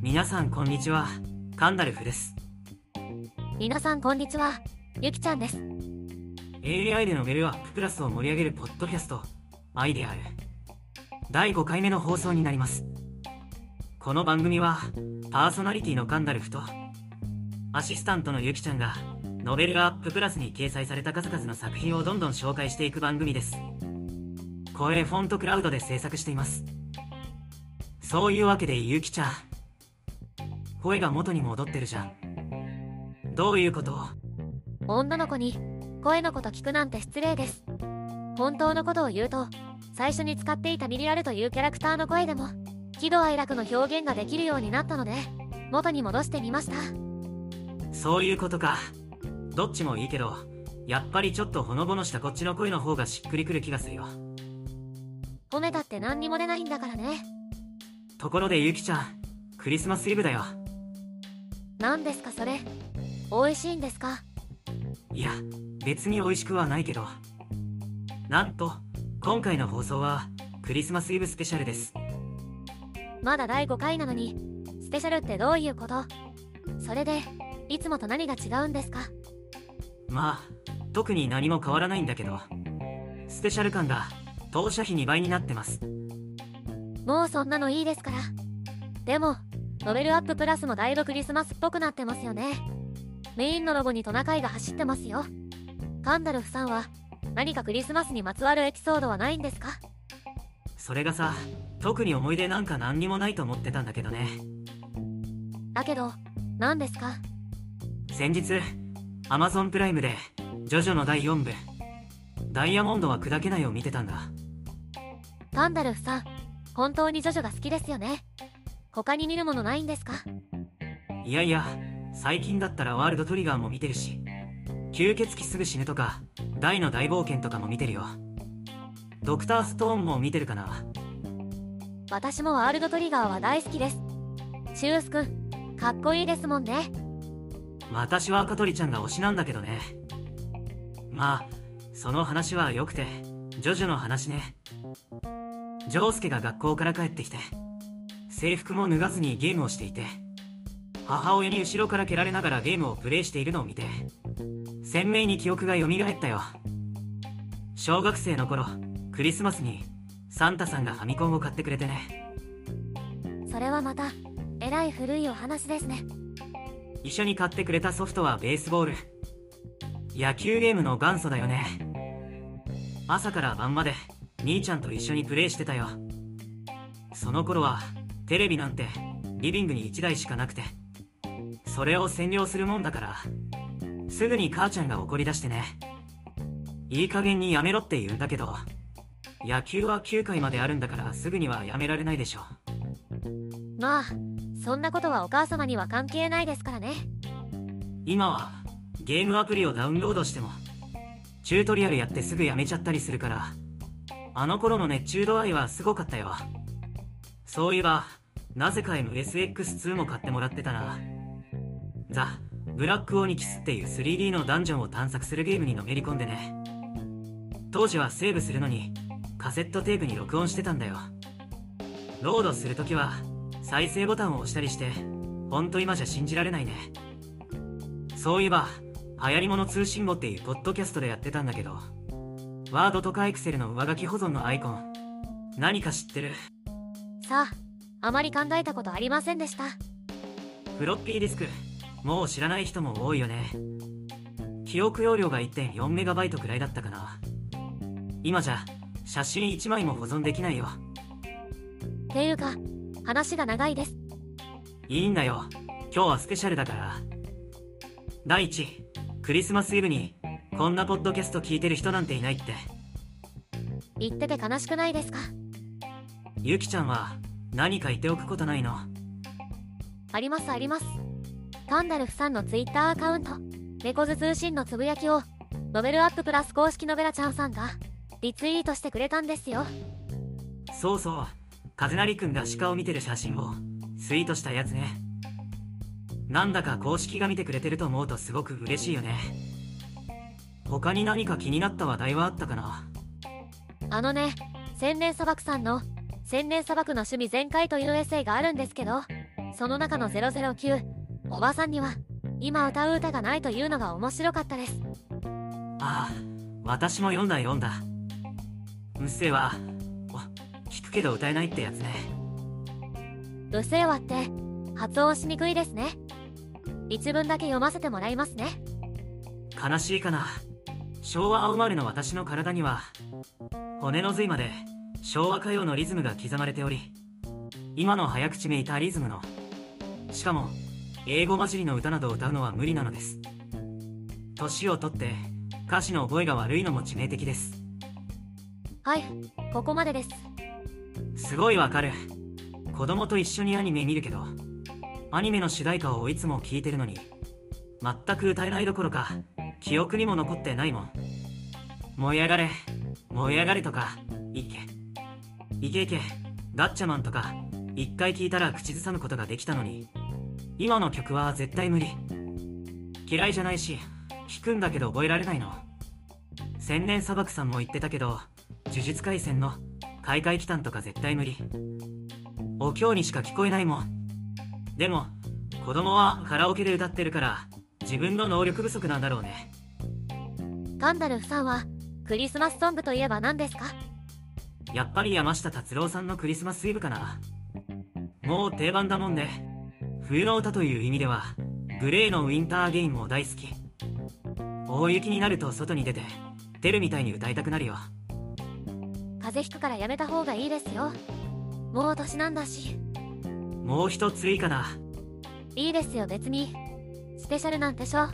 皆さんこんにちは。カンダルフです。皆さんこんにちは。ゆきちゃんです。AI でのレベルアッププラスを盛り上げるポッドキャストアイデアル第5回目の放送になります。この番組はパーソナリティのカンダルフとアシスタントのゆきちゃんがノベルアッププラスに掲載された数々の作品をどんどん紹介していく番組です声フォントクラウドで制作しています。そういうわけでゆきちゃん声が元に戻ってるじゃん。どういうこと？女の子に声のこと聞くなんて失礼です。本当のことを言うと最初に使っていたミリアルというキャラクターの声でも喜怒哀楽の表現ができるようになったので元に戻してみました。そういうことか。どっちもいいけどやっぱりちょっとほのぼのしたこっちの声の方がしっくりくる気がするよ褒めたって何にも出ないんだからね。ところでゆきちゃんクリスマスイブだよ。何ですかそれ？美味しいんですか？いや別に美味しくはないけど。なんと今回の放送はクリスマスイブスペシャルです。まだ第5回なのにスペシャルってどういうこと？それでいつもと何が違うんですか？まあ特に何も変わらないんだけど。スペシャル感が当社費2倍になってます。もうそんなのいいですから。でもノベルアッププラスもだいぶクリスマスっぽくなってますよね。メインのロゴにトナカイが走ってますよ。カンダルフさんは何かクリスマスにまつわるエピソードはないんですか？それがさ特に思い出なんか何にもないと思ってたんだけどね。だけど何ですか？先日 Amazon プライムでジョジョの第4部ダイヤモンドは砕けないを見てたんだカンダルフさん本当にジョジョが好きですよね。他に見るものないんですか？いやいや最近だったらワールドトリガーも見てるし吸血鬼すぐ死ぬとか大の大冒険とかも見てるよ。ドクターストーンも見てるかな。私もワールドトリガーは大好きです。シュースくんかっこいいですもんね。私は赤鳥ちゃんが推しなんだけどね。まあその話はよくてジョジョの話ねジョースケが学校から帰ってきて制服も脱がずにゲームをしていて母親に後ろから蹴られながらゲームをプレイしているのを見て鮮明に記憶が蘇ったよ。小学生の頃クリスマスにサンタさんがファミコンを買ってくれてね。それはまたえらい古いお話ですね。一緒に買ってくれたソフトはベースボール。野球ゲームの元祖だよね。朝から晩まで兄ちゃんと一緒にプレイしてたよ。その頃はテレビなんてリビングに1台しかなくてそれを占領するもんだからすぐに母ちゃんが怒り出してね。いい加減にやめろって言うんだけど野球は9回まであるんだからすぐにはやめられないでしょ。まあそんなことはお母様には関係ないですからね。今はゲームアプリをダウンロードしてもチュートリアルやってすぐやめちゃったりするからあの頃の熱中度合いはすごかったよ。そういえばなぜか MSX2 も買ってもらってたな。ザ・ブラックオニキスっていう 3D のダンジョンを探索するゲームにのめり込んでね。当時はセーブするのにカセットテープに録音してたんだよ。ロードするときは再生ボタンを押したりしてほんと今じゃ信じられないね。そういえば流行り物通信簿っていうポッドキャストでやってたんだけどワードとかエクセルの上書き保存のアイコン。何か知ってる？さああまり考えたことありませんでした。フロッピーディスク。もう知らない人も多いよね。記憶容量が 1.4MB くらいだったかな。今じゃ写真1枚も保存できないよ。ていうか話が長いです。いいんだよ。今日はスペシャルだから。第一クリスマスイブにこんなポッドキャスト聞いてる人なんていないって言ってて悲しくないですか？ゆきちゃんは何か言っておくことないの？ありますあります。カンダルフさんのツイッターアカウント。猫背通信のつぶやきを。ノベルアッププラス公式のベラちゃんさんが。リツイートしてくれたんですよ。そうそう。風成くんが鹿を見てる写真を。ツイートしたやつね。なんだか公式が見てくれてると思うとすごく嬉しいよね。他に何か気になった話題はあったかな？あのね千年砂漠さんの千年砂漠の趣味全開というエッセイがあるんですけどその中の009おばさんには今歌う歌がないというのが面白かったです。ああ私も読んだ読んだ。うっせぇわお聞くけど歌えないってやつね。うっせぇわって発音しにくいですね。一文だけ読ませてもらいますね。悲しいかな。昭和生まれの私の体には骨の髄まで昭和歌謡のリズムが刻まれており今の早口めいたリズムのしかも英語混じりの歌などを歌うのは無理なのです。年をとって歌詞の覚えが悪いのも致命的です。はいここまでです。すごいわかる。子供と一緒にアニメ見るけどアニメの主題歌をいつも聴いてるのに全く歌えないどころか記憶にも残ってないもん。燃え上がれ燃え上がれとかいけ。いけいけガッチャマンとか一回聞いたら口ずさむことができたのに。今の曲は絶対無理。嫌いじゃないし弾くんだけど覚えられないの。千年砂漠さんも言ってたけど呪術廻戦の開会期間とか絶対無理。お経にしか聞こえないもん。でも子供はカラオケで歌ってるから自分の能力不足なんだろうね。ガンダルフさんはクリスマスソングといえば何ですか？やっぱり山下達郎さんのクリスマスイブかな。もう定番だもんね。冬の歌という意味ではグレーのウィンターゲインも大好き。大雪になると外に出てテルみたいに歌いたくなるよ。風邪ひくからやめた方がいいですよ。もう年なんだし。もう一ついいかな。いいですよ別に。スペシャルなんでしょ。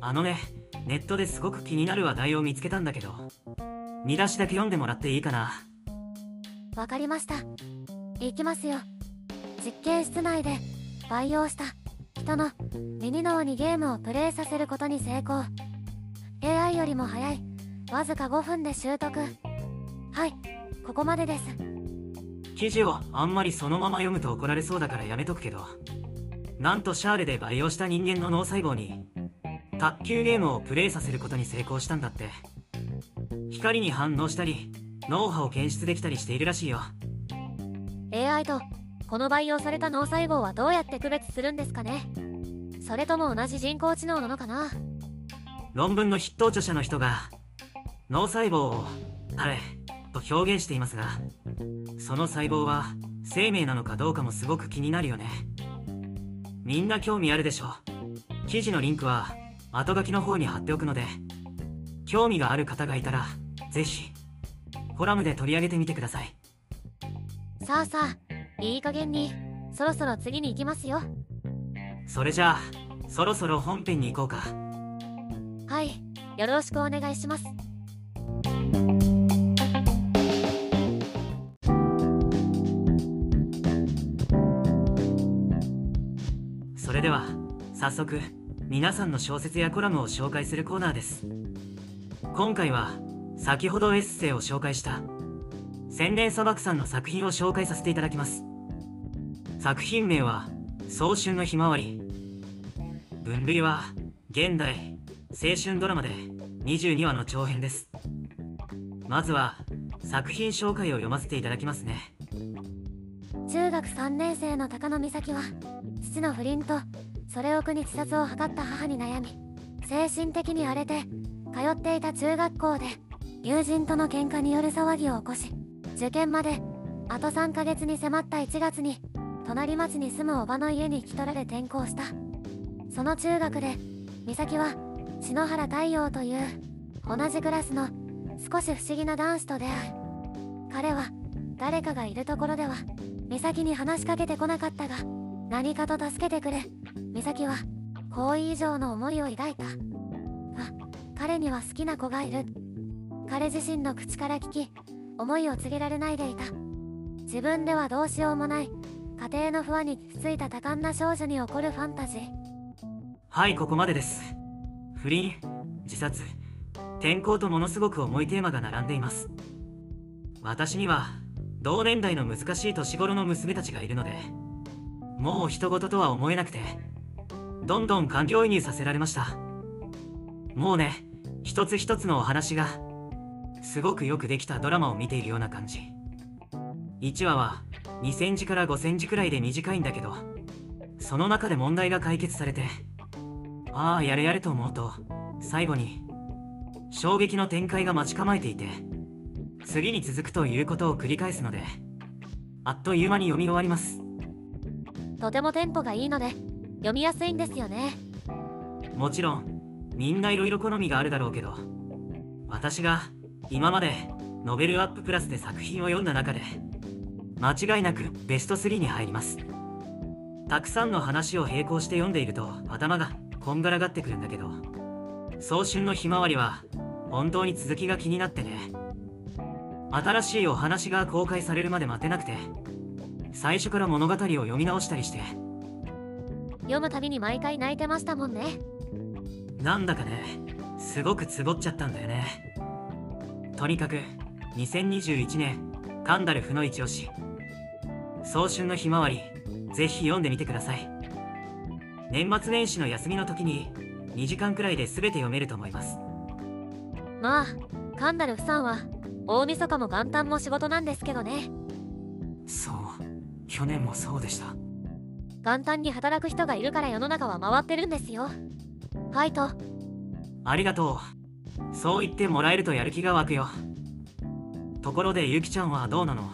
あのねネットですごく気になる話題を見つけたんだけど。見出しだけ読んでもらっていいかな？わかりました。いきますよ。実験室内で培養した人の耳脳にゲームをプレイさせることに成功。AI よりも早い。わずか5分で習得。はい。ここまでです。記事をあんまりそのまま読むと怒られそうだからやめとくけど。なんとシャーレで培養した人間の脳細胞に卓球ゲームをプレイさせることに成功したんだって。光に反応したり脳波を検出できたりしているらしいよ。AI とこの培養された脳細胞はどうやって区別するんですかね。それとも同じ人工知能なのかな。論文の筆頭著者の人が脳細胞をあれと表現していますがその細胞は生命なのかどうかもすごく気になるよね。みんな興味あるでしょ。記事のリンクは後書きの方に貼っておくので興味がある方がいたらぜひコラムで取り上げてみてください。さあさあいい加減にそろそろ次に行きますよ。それじゃあそろそろ本編に行こうか。はいよろしくお願いします。それでは早速皆さんの小説やコラムを紹介するコーナーです。今回は先ほどエッセイを紹介した千年砂漠さんの作品を紹介させていただきます。作品名は早春のひまわり分類は現代青春ドラマで22話の長編です。まずは作品紹介を読ませていただきますね。中学3年生の高野美咲は父の不倫とそれを苦に自殺を図った母に悩み精神的に荒れて通っていた中学校で友人との喧嘩による騒ぎを起こし受験まであと3ヶ月に迫った1月に隣町に住むおばの家に引き取られ転校した。その中学で美咲は篠原太陽という同じクラスの少し不思議な男子と出会う彼は誰かがいるところでは美咲に話しかけてこなかったが何かと助けてくれ。美咲は好意以上の思いを抱いた。あ彼には好きな子がいる。彼自身の口から聞き思いを告げられないでいた。自分ではどうしようもない。家庭の不安についた多感な少女に起こるファンタジー。はいここまでです。不倫自殺転校とものすごく重いテーマが並んでいます。私には同年代の難しい年頃の娘たちがいるのでもう人事とは思えなくてどんどん環境移入させられましたもうね一つ一つのお話がすごくよくできたドラマを見ているような感じ1話は2センチから5センチくらいで短いんだけど、その中で問題が解決されて、ああ、やれやれと思うと、最後に、衝撃の展開が待ち構えていて、次に続くということを繰り返すので、あっという間に読み終わります。とてもテンポがいいので読みやすいんですよねもちろん、みんないろいろ好みがあるだろうけど、私が今までノベルアッププラスで作品を読んだ中で、間違いなくベスト3に入ります。たくさんの話を並行して読んでいると頭がこんがらがってくるんだけど、早春のひまわりは本当に続きが気になってね。新しいお話が公開されるまで待てなくて、最初から物語を読み直したりして、読むたびに毎回泣いてましたもんねなんだかね、すごくつぼっちゃったんだよね。とにかく、2021年、カンダルフの一押し。早春のひまわり、ぜひ読んでみてください。年末年始の休みの時に、2時間くらいで全て読めると思います。まあカンダルフさんは大晦日も元旦も仕事なんですけどねそう、去年もそうでした。元旦に働く人がいるから世の中は回ってるんですよファイトありがとう。そう言ってもらえるとやる気が湧くよ。ところでゆきちゃんはどうなの？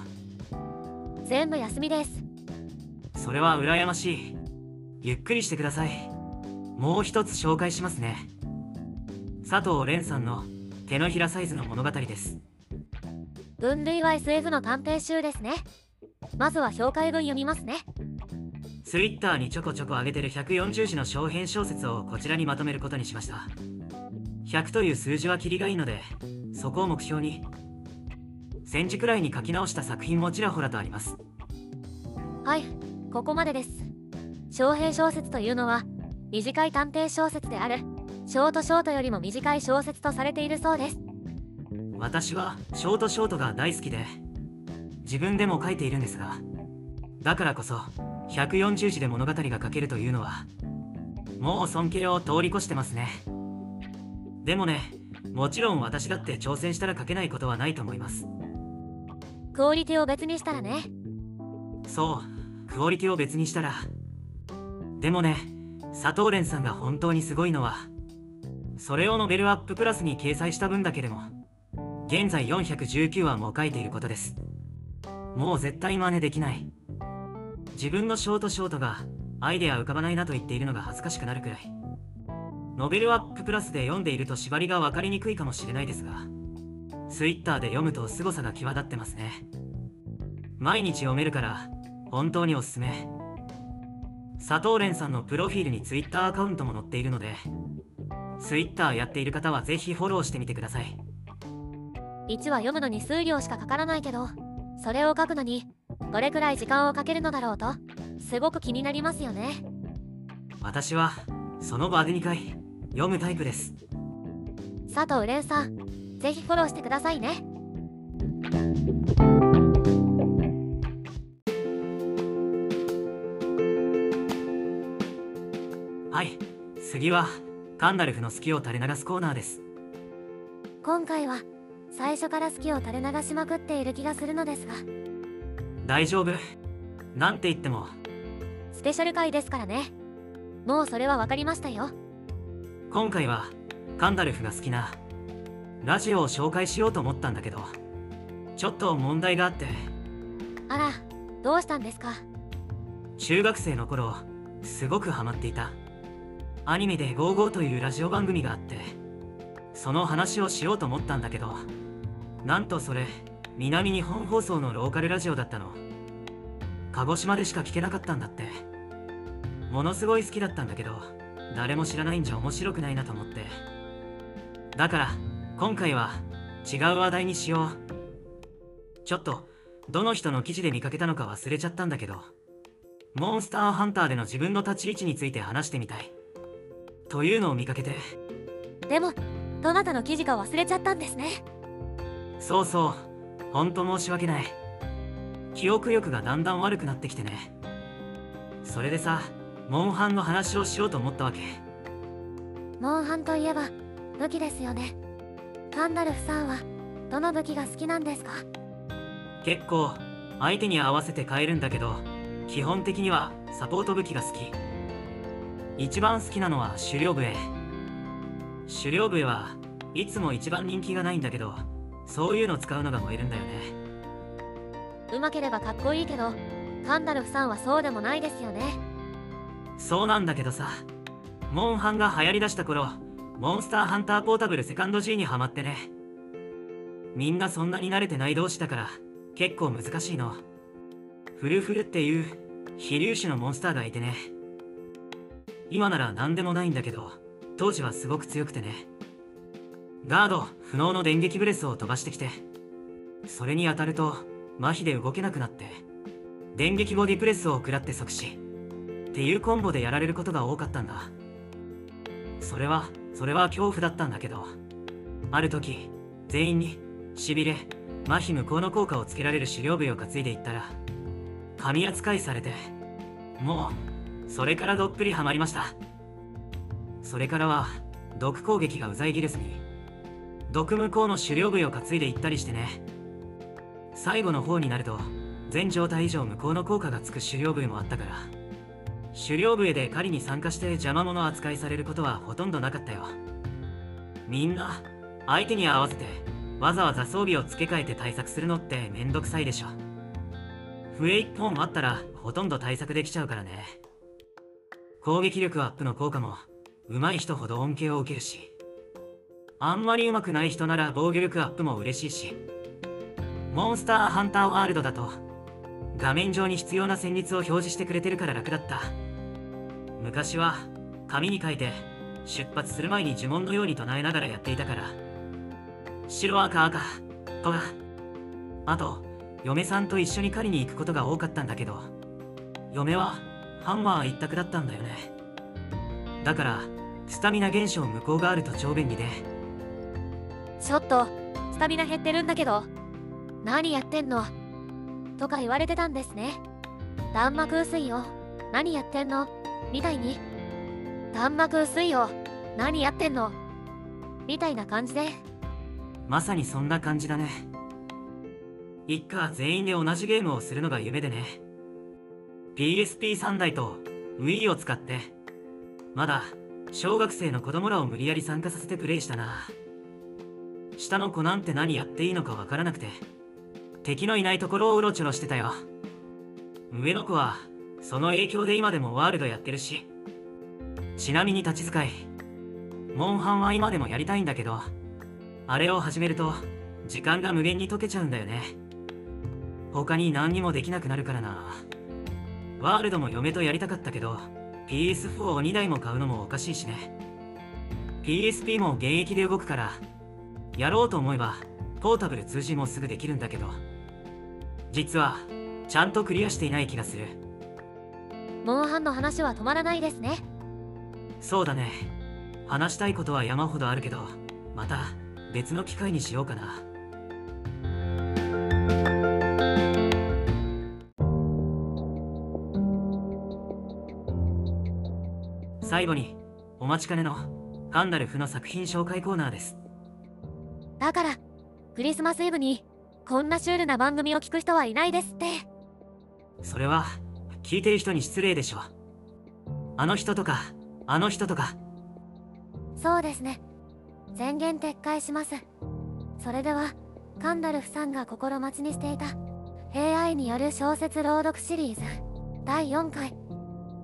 全部休みですそれは羨ましい。ゆっくりしてください。もう一つ紹介しますね。佐藤蓮さんの手のひらサイズの物語です。分類は SF の探偵集ですねまずは紹介文読みますねツイッターにちょこちょこ上げてる140字の小編小説をこちらにまとめることにしました。100という数字はキリがいいので、そこを目標に。1000字くらいに書き直した作品もちらほらとあります。はいここまでです小編小説というのは短い探偵小説であるショートショートよりも短い小説とされているそうです私はショートショートが大好きで自分でも書いているんですがだからこそ140字で物語が書けるというのはもう尊敬を通り越してますね。でもねもちろん私だって挑戦したら書けないことはないと思います。クオリティを別にしたらね。そうクオリティを別にしたら。でもね佐藤蓮さんが本当にすごいのはそれをノベルアッププラスに掲載した分だけでも現在419話も書いていることですもう絶対真似できない。自分のショートショートがアイデア浮かばないなと言っているのが恥ずかしくなるくらい。ノベルアッププラスで読んでいると縛りが分かりにくいかもしれないですがツイッターで読むと凄さが際立ってますね。毎日読めるから本当におすすめ。佐藤蓮さんのプロフィールにツイッターアカウントも載っているのでツイッターやっている方はぜひフォローしてみてください。1話読むのに数量しかかからないけどそれを書くのにどれくらい時間をかけるのだろうとすごく気になりますよね。私はその場で2回読むタイプです。佐藤蓮さんぜひフォローしてくださいね。はい次はガンダルフの好きを垂れ流すコーナーです。今回は最初から好きを垂れ流しまくっている気がするのですが。大丈夫。なんて言っても。スペシャル回ですからね。もうそれは分かりましたよ。今回はガンダルフが好きな。ラジオを紹介しようと思ったんだけど。ちょっと問題があって。あらどうしたんですか？中学生の頃すごくハマっていた。アニメで「ゴーゴー」というラジオ番組があってその話をしようと思ったんだけどなんとそれ南日本放送のローカルラジオだったの。鹿児島でしか聞けなかったんだって。ものすごい好きだったんだけど誰も知らないんじゃ面白くないなと思って。だから今回は違う話題にしよう。ちょっとどの人の記事で見かけたのか忘れちゃったんだけどモンスターハンターでの自分の立ち位置について話してみたい。というのを見かけて。でもどなたの記事か忘れちゃったんですね。そうそう。ほんと申し訳ない。記憶力がだんだん悪くなってきてね。それでさモンハンの話をしようと思ったわけ。モンハンといえば武器ですよね。ガンダルフさんはどの武器が好きなんですか？結構相手に合わせて変えるんだけど基本的にはサポート武器が好き。一番好きなのは狩猟笛狩猟笛はいつも一番人気がないんだけどそういうの使うのが燃えるんだよね。うまければかっこいいけどガンダルフさんはそうでもないですよね。そうなんだけどさモンハンが流行りだした頃モンスターハンターポータブルセカンド G にハマってね。みんなそんなに慣れてない同士だから結構難しいの。フルフルっていう飛粒子のモンスターがいてね。今なら何でもないんだけど当時はすごく強くてね。ガード不能の電撃ブレスを飛ばしてきてそれに当たると麻痺で動けなくなって電撃ボディプレスを食らって即死っていうコンボでやられることが多かったんだ。それはそれは恐怖だったんだけどある時全員にしびれ麻痺無効の効果をつけられる狩猟笛を担いでいったら神扱いされてもうそれからどっぷりハマりました。それからは毒攻撃がうざいギルスに毒無効の狩猟笛を担いでいったりしてね。最後の方になると全状態以上無効の効果がつく狩猟笛もあったから。狩猟笛で狩りに参加して邪魔者扱いされることはほとんどなかったよ。みんな相手に合わせてわざわざ装備を付け替えて対策するのってめんどくさいでしょ。笛一本あったらほとんど対策できちゃうからね。攻撃力アップの効果も上手い人ほど恩恵を受けるしあんまり上手くない人なら防御力アップも嬉しいしモンスターハンターワールドだと画面上に必要な戦術を表示してくれてるから楽だった。昔は紙に書いて出発する前に呪文のように唱えながらやっていたから。白赤赤とかあと嫁さんと一緒に狩りに行くことが多かったんだけど嫁はハンマー一択だったんだよね。だからスタミナ減少無効があると超便利で。ちょっとスタミナ減ってるんだけど何やってんの？とか言われてたんですね。弾幕薄いよ。何やってんの？みたいに。弾幕薄いよ。何やってんの？みたいな感じで。まさにそんな感じだね。一家全員で同じゲームをするのが夢でね。PSP3 台と Wii を使ってまだ小学生の子供らを無理やり参加させてプレイしたな。下の子なんて何やっていいのかわからなくて敵のいないところをうろちょろしてたよ。上の子はその影響で今でもワールドやってるし。ちなみに立ち使いモンハンは今でもやりたいんだけどあれを始めると時間が無限に解けちゃうんだよね。他に何にもできなくなるからな。ワールドも嫁とやりたかったけど PS4 を2台も買うのもおかしいしね。PSP も現役で動くからやろうと思えばポータブル通信もすぐできるんだけど実はちゃんとクリアしていない気がする。モンハンの話は止まらないですね。そうだね。話したいことは山ほどあるけどまた別の機会にしようかな最後にお待ちかねのガンダルフの作品紹介コーナーです。だからクリスマスイブにこんなシュールな番組を聞く人はいないですって。それは聞いてる人に失礼でしょあの人とかあの人とか。そうですね。宣言撤回します。それではカンダルフさんが心待ちにしていた AI による小説朗読シリーズ第4回。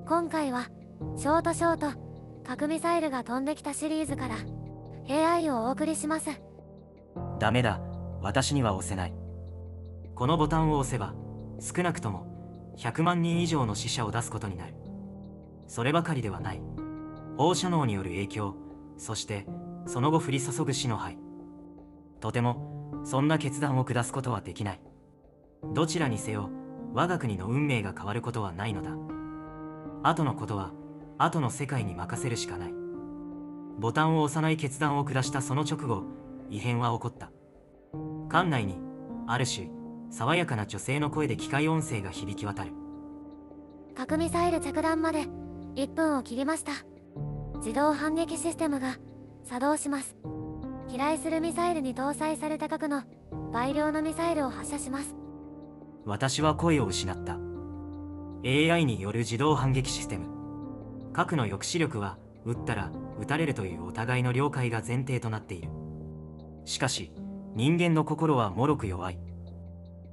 今回はショートショート核ミサイルが飛んできたシリーズから AI をお送りします。ダメだ。私には押せない。このボタンを押せば少なくとも100万人以上の死者を出すことになる。そればかりではない。放射能による影響そしてその後降り注ぐ死の灰。とてもそんな決断を下すことはできない。どちらにせよ我が国の運命が変わることはないのだ。後のことは後の世界に任せるしかない。ボタンを押さない決断を下したその直後異変は起こった。館内にある種爽やかな女性の声で機械音声が響き渡る。核ミサイル着弾まで1分を切りました。自動反撃システムが作動します。飛来するミサイルに搭載された核の倍量のミサイルを発射します。私は声を失った。AI による自動反撃システム核の抑止力は撃ったら撃たれるというお互いの了解が前提となっている。しかし人間の心は脆く弱い。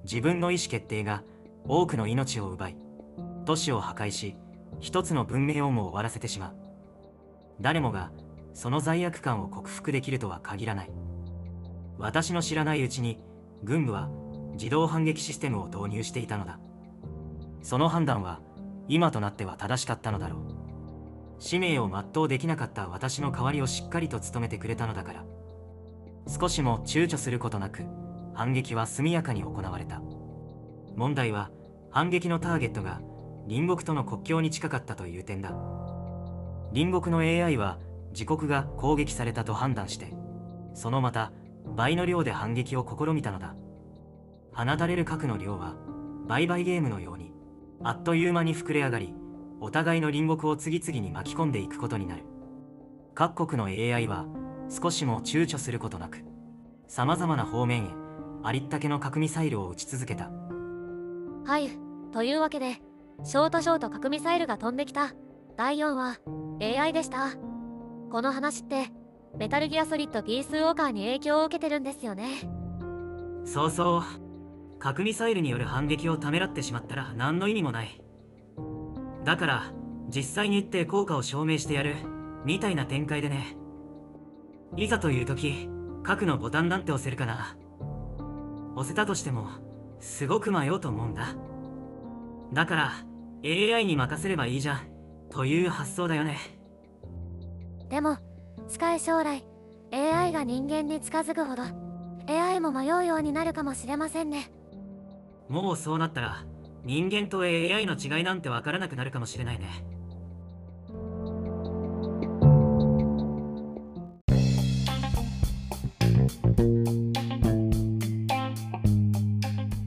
自分の意思決定が多くの命を奪い都市を破壊し一つの文明をも終わらせてしまう。誰もがその罪悪感を克服できるとは限らない。私の知らないうちに軍部は自動反撃システムを導入していたのだ。その判断は今となっては正しかったのだろう。使命を全うできなかった私の代わりをしっかりと務めてくれたのだから。少しも躊躇することなく反撃は速やかに行われた。問題は反撃のターゲットが隣国との国境に近かったという点だ。隣国の AI は自国が攻撃されたと判断してそのまた倍の量で反撃を試みたのだ。放たれる核の量は売買ゲームのようにあっという間に膨れ上がりお互いの隣国を次々に巻き込んでいくことになる。各国の AI は少しも躊躇することなくさまざまな方面へありったけの核ミサイルを撃ち続けた。はいというわけでショートショート核ミサイルが飛んできた。第4話 AI でした。この話ってメタルギアソリッドピースウォーカーに影響を受けてるんですよね。そうそう。核ミサイルによる反撃をためらってしまったら何の意味もないだから実際に行って効果を証明してやるみたいな展開でね。いざという時核のボタンなんて押せるかな。押せたとしてもすごく迷うと思うんだ。だから AI に任せればいいじゃんという発想だよね。でも近い将来 AI が人間に近づくほど AI も迷うようになるかもしれませんね。もうそうなったら人間と AI の違いなんてわからなくなるかもしれないね。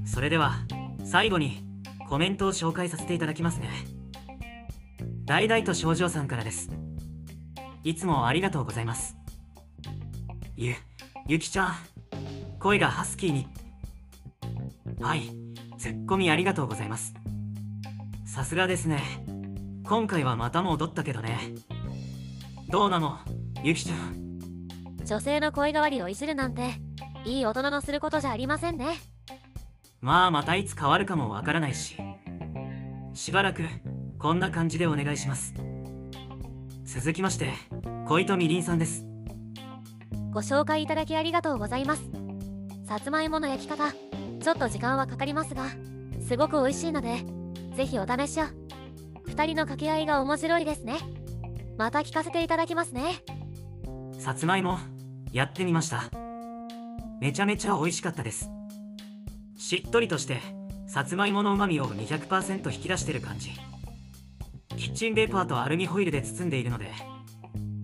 それでは最後にコメントを紹介させていただきますね。大々と少女さんからです。いつもありがとうございます。ゆゆきちゃん声がハスキーに。はい。ツッコミありがとうございます。さすがですね。今回はまた戻ったけどね。どうなの？ゆきちゃん。女性の声変わりをいじるなんていい大人のすることじゃありませんね。まあまたいつ変わるかもわからないし。しばらくこんな感じでお願いします。続きまして小糸みりんさんです。ご紹介いただきありがとうございます。さつまいもの焼き方ちょっと時間はかかりますがすごく美味しいのでぜひお試しを。2人の掛け合いが面白いですね。また聞かせていただきますね。さつまいもやってみました。めちゃめちゃ美味しかったです。しっとりとしてさつまいものうまみを200%引き出してる感じ。キッチンペーパーとアルミホイルで包んでいるので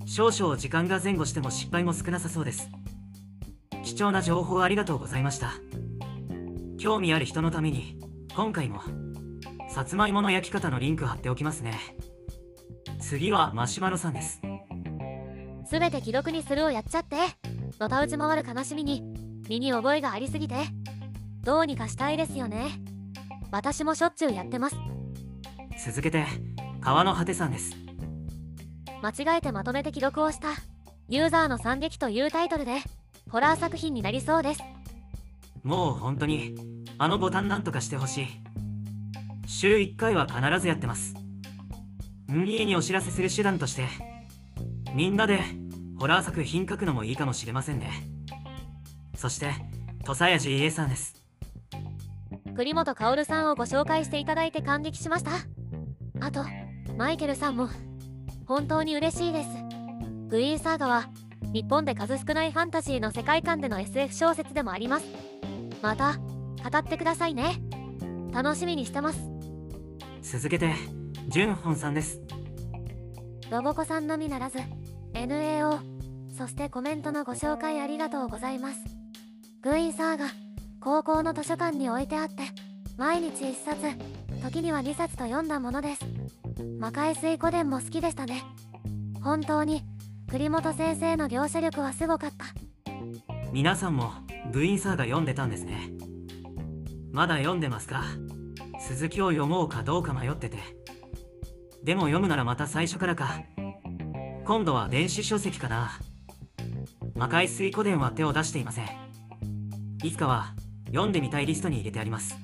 少々時間が前後しても失敗も少なさそうです。貴重な情報ありがとうございました。興味ある人のために今回もさつまいもの焼き方のリンク貼っておきますね。次はマシュマロさんです。すべて既読にするをやっちゃってのたうち回る悲しみに身に覚えがありすぎてどうにかしたいですよね。私もしょっちゅうやってます。続けて川の果てさんです。間違えてまとめて記録をしたユーザーの惨劇というタイトルでホラー作品になりそうですもう本当にあのボタンなんとかしてほしい。週1回は必ずやってます。家にお知らせする手段としてみんなでホラー作品書くのもいいかもしれませんね。そして土佐谷 GA さんです。栗本薫さんをご紹介していただいて感激しました。あとマイケルさんも本当に嬉しいです。グリーンサーガは日本で数少ないファンタジーの世界観での SF 小説でもあります。また語ってくださいね。楽しみにしてます。続けてジュンホンさんです。ロボコさんのみならず NAO そしてコメントのご紹介ありがとうございます。グイーンサーガ高校の図書館に置いてあって毎日1冊時には2冊と読んだものです。魔界水湖伝も好きでしたね。本当に栗本先生の描写力はすごかった。皆さんも部員サーが読んでたんですねまだ読んでますか？続きを読もうかどうか迷ってて。でも読むならまた最初からか。今度は電子書籍かな。魔界水湖伝は手を出していません。いつかは読んでみたいリストに入れてあります。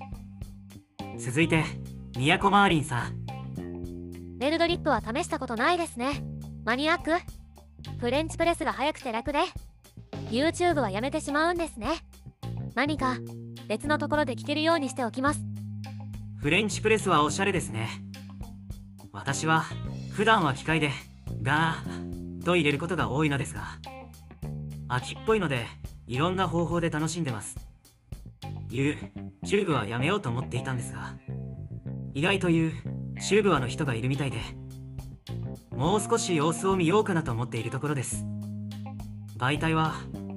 続いて、宮古マーリンさん。メルドリップは試したことないですね。マニアック？フレンチプレスが早くて楽で YouTube はやめてしまうんですね。何か別のところで聞けるようにしておきます。フレンチプレスはおしゃれですね。私は普段は機械でガーと入れることが多いのですが、秋っぽいのでいろんな方法で楽しんでます。言う、チューブはやめようと思っていたんですが、意外と言う、チューブはの人がいるみたいで、もう少し様子を見ようかなと思っているところです。媒体は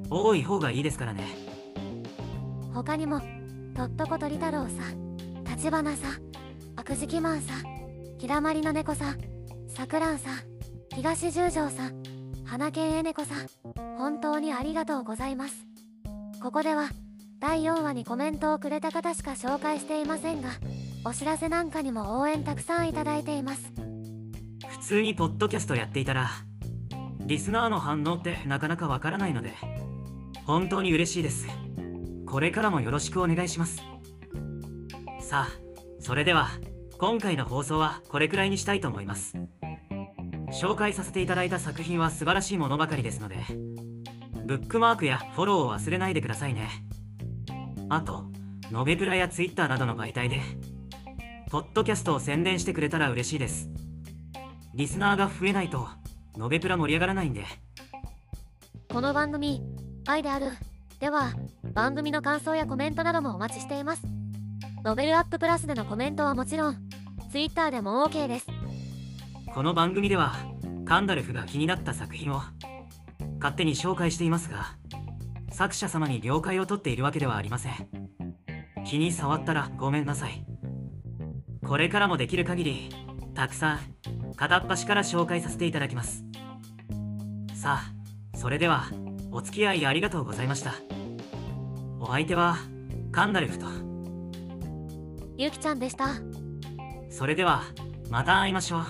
多い方がいいですからね。他にもとっとこ鳥太郎さん立花さん悪事記マンさんきらまりの猫さんさくらんさん東十条さん花犬えねこさん本当にありがとうございますここでは第4話にコメントをくれた方しか紹介していませんがお知らせなんかにも応援たくさんいただいています普通にポッドキャストやっていたら、リスナーの反応ってなかなかわからないので、本当に嬉しいです。これからもよろしくお願いします。さあ、それでは、今回の放送はこれくらいにしたいと思います。紹介させていただいた作品は素晴らしいものばかりですので、ブックマークやフォローを忘れないでくださいね。あと、ノベプラやツイッターなどの媒体で、ポッドキャストを宣伝してくれたら嬉しいです。リスナーが増えないと、ノベプラ盛り上がらないんで。この番組愛であるでは番組の感想やコメントなどもお待ちしていますノベルアッププラスでのコメントはもちろん Twitter でも OK ですこの番組では、カンダルフが気になった作品を、勝手に紹介していますが、作者様に了解を取っているわけではありません。気に触ったらごめんなさい。これからもできる限り、たくさん、片っ端から紹介させていただきます。さあ、それでは、お付き合いありがとうございました。お相手は、カンダルフと、ゆきちゃんでしたそれでは、また会いましょう。